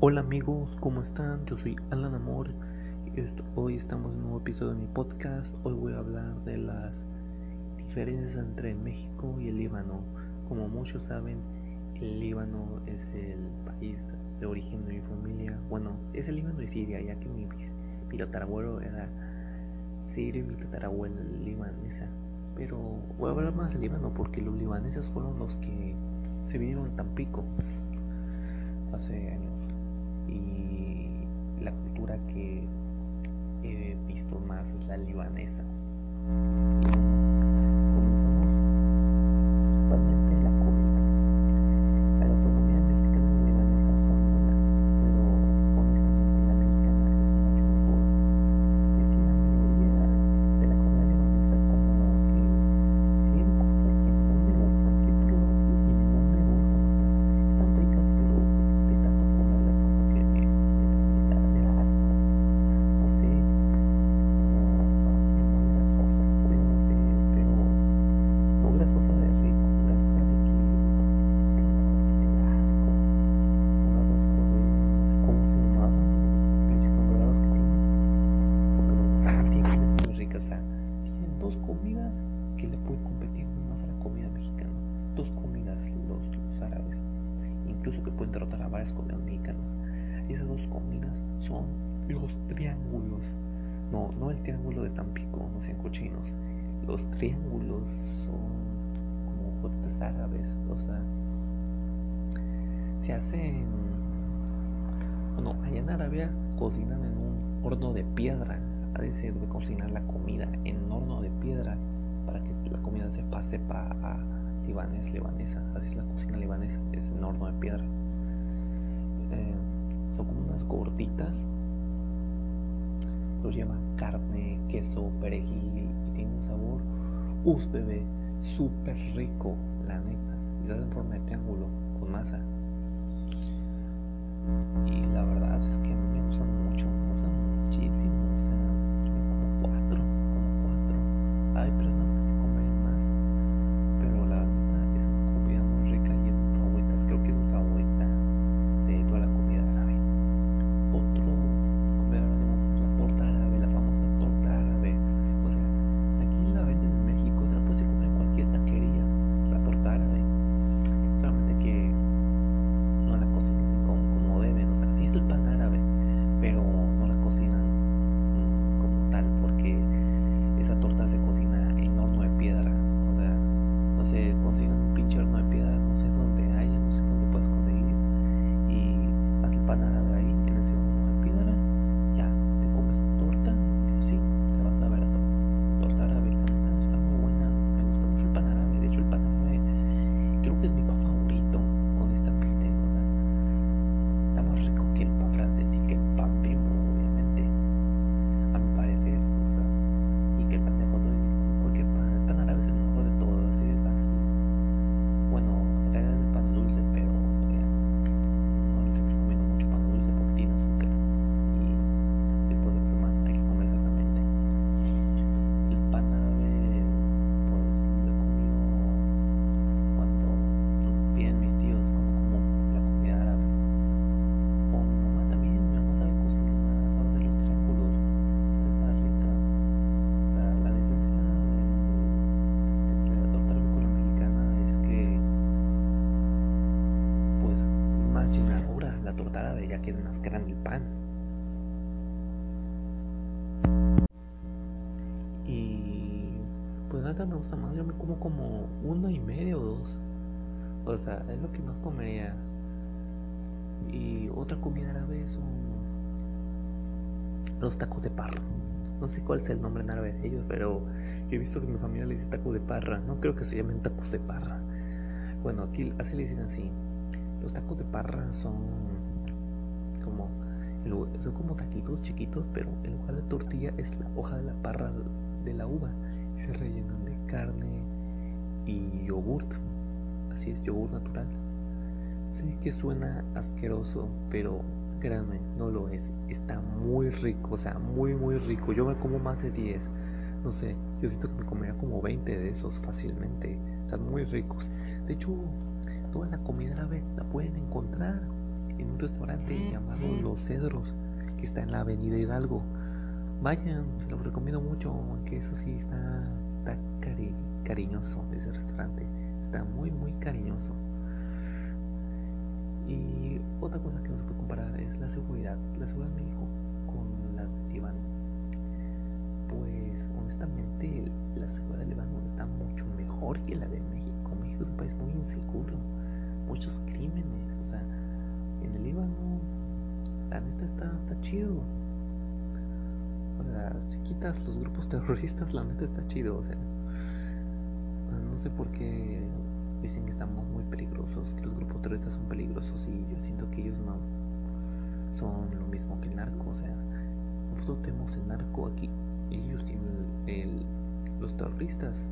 Hola amigos, ¿cómo están? Yo soy Alan Amor hoy estamos en un nuevo episodio de mi podcast. Hoy voy a hablar de las diferencias entre México y el Líbano. Como muchos saben, el Líbano es el país de origen de mi familia. Bueno, es el Líbano y Siria, ya que mi, mi tatarabuelo era sirio y mi tatarabuela libanesa. Pero voy a hablar más del Líbano porque los libaneses fueron los que se vinieron a Tampico hace años y la cultura que he visto más es la libanesa. Incluso que pueden derrotar a varias comidas mexicanas. Y esas dos comidas son los triángulos. No, no el triángulo de Tampico, no sean cochinos. Los triángulos son como botes árabes, o sea, se hacen. Bueno, allá en Arabia cocinan en un horno de piedra. A se debe cocinar la comida en horno de piedra para que la comida se pase para libanés, libanesa, así es la cocina libanesa, es en horno de piedra. Eh, son como unas gorditas, los llevan carne, queso, perejil y tiene un sabor, us bebé, súper rico, la neta, y hacen forma de triángulo con masa. Y la verdad es que más, yo me como como uno y medio o dos. O sea, es lo que más comería. Y otra comida árabe son los tacos de parra. No sé cuál es el nombre en árabe de ellos, pero yo he visto que mi familia le dice taco de parra. No creo que se llamen tacos de parra. Bueno, aquí así le dicen así. Los tacos de parra son como son como taquitos chiquitos, pero en lugar de tortilla es la hoja de la parra de la uva y se rellenan carne y yogurt. Así es, yogur natural. Sé que suena asqueroso, pero créanme, no lo es. Está muy rico, o sea, muy, muy rico. Yo me como más de 10. No sé, yo siento que me comería como 20 de esos fácilmente. Están muy ricos. De hecho, toda la comida árabe la pueden encontrar en un restaurante llamado Los Cedros, que está en la Avenida Hidalgo. Vayan, se los recomiendo mucho, aunque eso sí está, está cariñoso ese restaurante. Está muy, muy cariñoso. Y otra cosa que no se puede comparar es la seguridad. La seguridad de México con la de Líbano. Pues honestamente la seguridad de Líbano está mucho mejor que la de México. México es un país muy inseguro. Muchos crímenes. O sea, en el Líbano la neta está, está chido. O sea, si quitas los grupos terroristas, la neta está chido. O sea, no sé por qué dicen que estamos muy peligrosos, que los grupos terroristas son peligrosos y yo siento que ellos no son lo mismo que el narco. O sea, nosotros tenemos el narco aquí y ellos tienen el, los terroristas.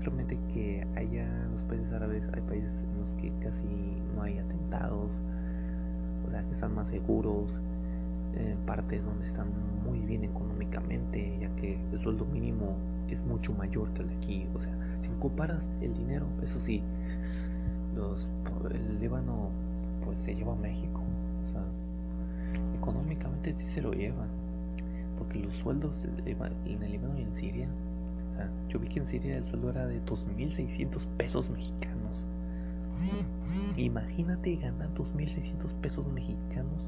Realmente que haya en los países árabes, hay países en los que casi no hay atentados, o sea, que están más seguros, en partes donde están muy bien económicamente, ya que el sueldo mínimo es mucho mayor que el de aquí. O sea, si comparas el dinero, eso sí, los, el Líbano pues se lleva a México. O sea, económicamente sí se lo llevan. Porque los sueldos en el Líbano y en Siria, o sea, yo vi que en Siria el sueldo era de 2.600 pesos mexicanos. Imagínate ganar 2.600 pesos mexicanos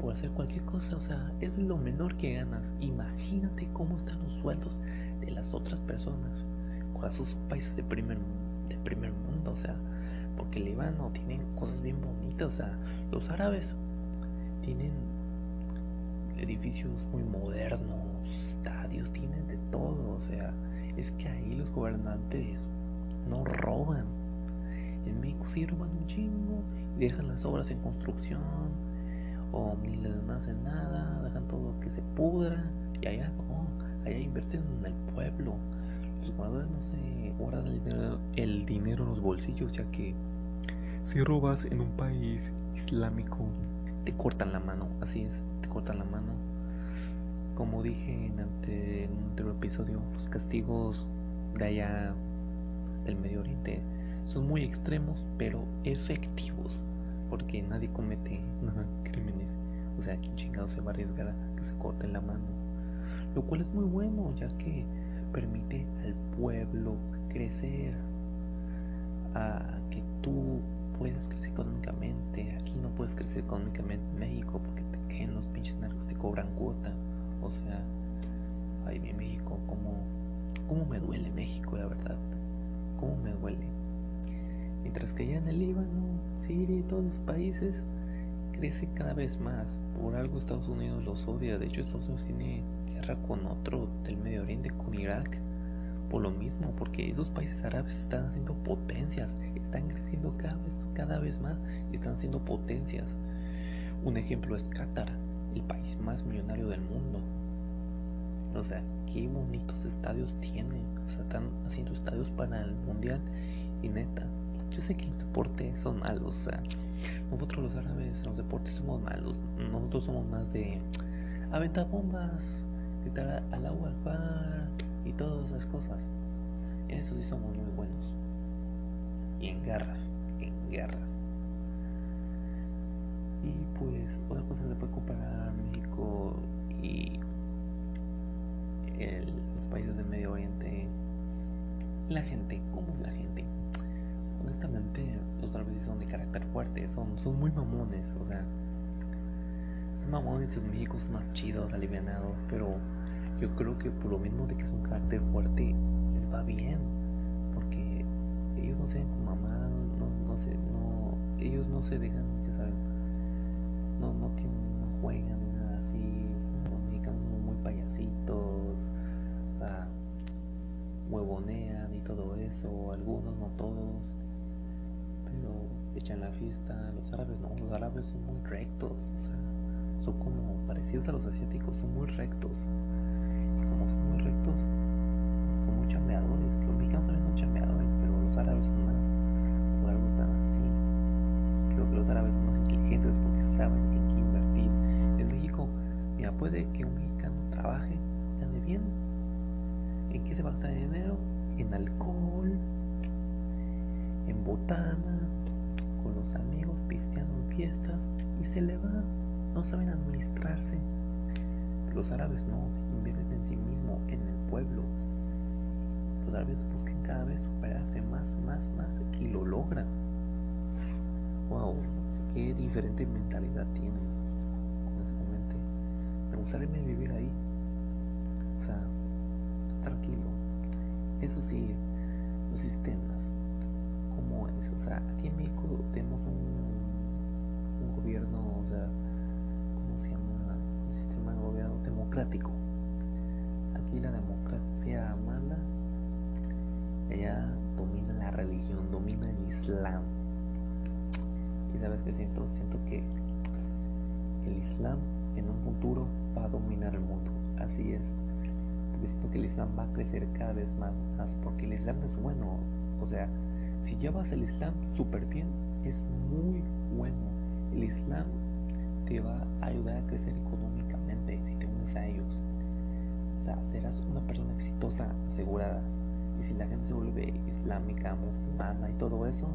por hacer cualquier cosa, o sea, es lo menor que ganas. Imagínate cómo están los sueldos de las otras personas. Con esos países de primer, de primer mundo, o sea, porque el Líbano tienen cosas bien bonitas, o sea, los árabes tienen edificios muy modernos, estadios, tienen de todo, o sea, es que ahí los gobernantes no roban. En México sí roban un chingo y dejan las obras en construcción o ni les hacen nada, dejan todo que se pudra y allá no, allá invierten en el pueblo. Los guardadores no se guardan el el dinero en los bolsillos ya que si robas en un país islámico te cortan la mano, así es, te cortan la mano. Como dije en, en un anterior episodio, los castigos de allá del Medio Oriente son muy extremos pero efectivos porque nadie comete crímenes. Sea, quien chingado se va a arriesgar a que se corte la mano. Lo cual es muy bueno, ya que permite al pueblo crecer, a que tú puedas crecer económicamente. Aquí no puedes crecer económicamente en México porque te queden los pinches narcos, te cobran cuota. O sea, ay, mi México, ¿cómo, cómo me duele México, la verdad. ¿Cómo me duele? Mientras que allá en el Líbano, Siria y todos los países crece cada vez más. Por algo Estados Unidos los odia. De hecho, Estados Unidos tiene guerra con otro del Medio Oriente, con Irak. Por lo mismo, porque esos países árabes están haciendo potencias, están creciendo cada vez, cada vez más y están haciendo potencias. Un ejemplo es Qatar, el país más millonario del mundo. O sea, qué bonitos estadios tienen. O sea, están haciendo estadios para el mundial y neta, yo sé que los deportes son malos, o sea, nosotros los árabes en los deportes somos malos. Nosotros somos más de aventar bombas, gritar al agua al bar y todas esas cosas. En eso sí somos muy buenos. Y en guerras, en guerras. Y pues otra cosa se puede comparar México y los países del Medio Oriente. La gente, ¿cómo es la gente? Los árabes son de carácter fuerte, son, son muy mamones, o sea, son mamones y sus México son más chidos, alivianados, pero yo creo que por lo mismo de que es un carácter fuerte, les va bien, porque ellos no se ven con no, no, se, no, ellos no se dejan, ya saben, no, no, tienen, no juegan ni nada así, los mexicanos son muy payasitos, huevonean y todo eso, algunos, no todos echan la fiesta. Los árabes no, los árabes son muy rectos, o sea, son como parecidos a los asiáticos, son muy rectos. Y como son muy rectos, son muy chambeadores. Los mexicanos también son chambeadores, pero los árabes son más, por algo están así. Creo que los árabes son más inteligentes porque saben en qué invertir. En México, mira, puede que un mexicano trabaje, gane bien. ¿En qué se va a gastar dinero? En alcohol, en botana, con los amigos, pisteando en fiestas y se le va. No saben administrarse. Los árabes no invierten en sí mismo, en el pueblo. Los árabes buscan cada vez superarse más, más, más y lo logran. Wow, qué diferente mentalidad tienen, honestamente. Me gustaría vivir ahí. O sea, tranquilo. Eso sí, los sistemas, ¿cómo es? O sea, aquí en México tenemos un, gobierno, o sea, ¿cómo se llama? Un sistema de gobierno democrático. Aquí la democracia manda, ella domina la religión, domina el Islam y sabes que siento, siento que el Islam en un futuro va a dominar el mundo. Así es. Porque siento que el Islam va a crecer cada vez más, porque el Islam es bueno. O sea, si llevas el Islam súper bien, es muy bueno. El Islam te va a ayudar a crecer económicamente si te unes a ellos. O sea, serás una persona exitosa, asegurada. Y si la gente se vuelve islámica, musulmana y todo eso,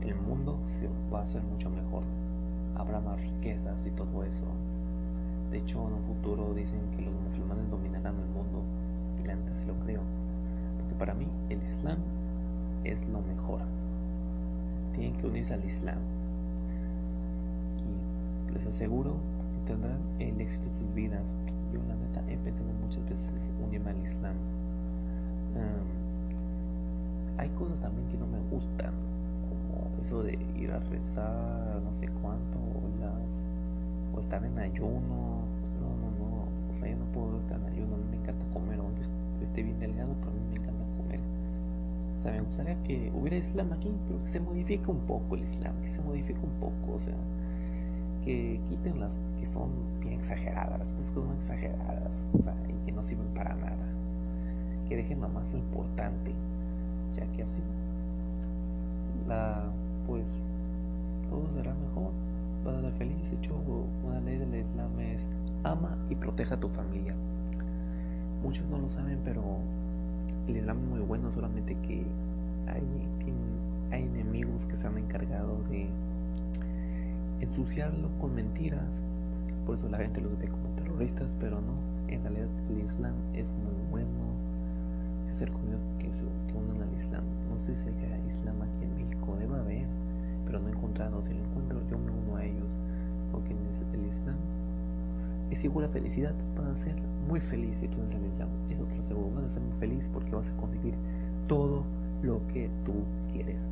el mundo va a ser mucho mejor. Habrá más riquezas y todo eso. De hecho, en un futuro dicen que los musulmanes dominarán el mundo. Y la neta sí lo creo. Para mí el Islam es lo mejor. Tienen que unirse al Islam. Y les aseguro que tendrán el éxito de sus vidas. Yo la neta he pensado muchas veces unirme al Islam. hay cosas también que no me gustan eso de ir a rezar no sé cuánto o las o estar en ayuno no no no o sea yo no puedo estar en ayuno a mí me encanta comer aunque esté bien delgado pero a mí o sea me gustaría que hubiera islam aquí pero que se modifique un poco el islam que se modifique un poco o sea que quiten las que son bien exageradas las que son exageradas o sea y que no sirven para nada que dejen nomás lo importante ya que así la pues todo será mejor. Vas a feliz. De hecho, una ley del Islam es ama y proteja tu familia. Muchos no lo saben, pero el Islam es muy bueno, solamente que hay, hay enemigos que se han encargado de ensuciarlo con mentiras. Por eso la gente los ve como terroristas, pero no. En realidad el Islam es muy bueno. Ser conmigo que, que unan al Islam. No sé si hay Islam aquí en México, debe haber pero no he encontrado. Si lo encuentro, yo me uno a ellos. Porque el Islam es igual a felicidad. Vas a ser muy feliz si tú el Islam. Eso te lo aseguro. Vas a ser muy feliz porque vas a conseguir todo lo que tú quieres.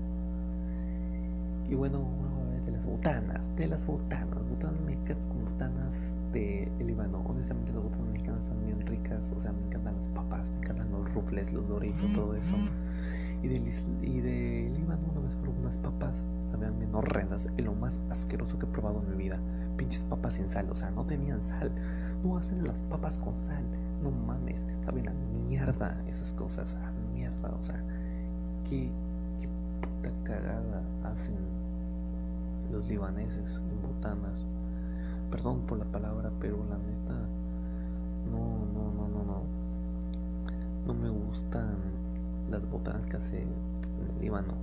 Y bueno, de las botanas, de las botanas, botanas mexicanas con botanas de Líbano. Honestamente, las botanas mexicanas están bien ricas. O sea, me encantan las papas, me encantan los rufles, los doritos, todo eso. Y de, y de Líbano, una vez por unas papas sabían bien horrendas y lo más asqueroso que he probado en mi vida. Pinches papas sin sal, o sea, no tenían sal. No hacen las papas con sal. No mames, saben a mierda esas cosas, a mierda, o sea, qué puta cagada hacen los libaneses en botanas. Perdón por la palabra, pero la neta, no, no, no, no, no. No me gustan las botanas que hace el Líbano.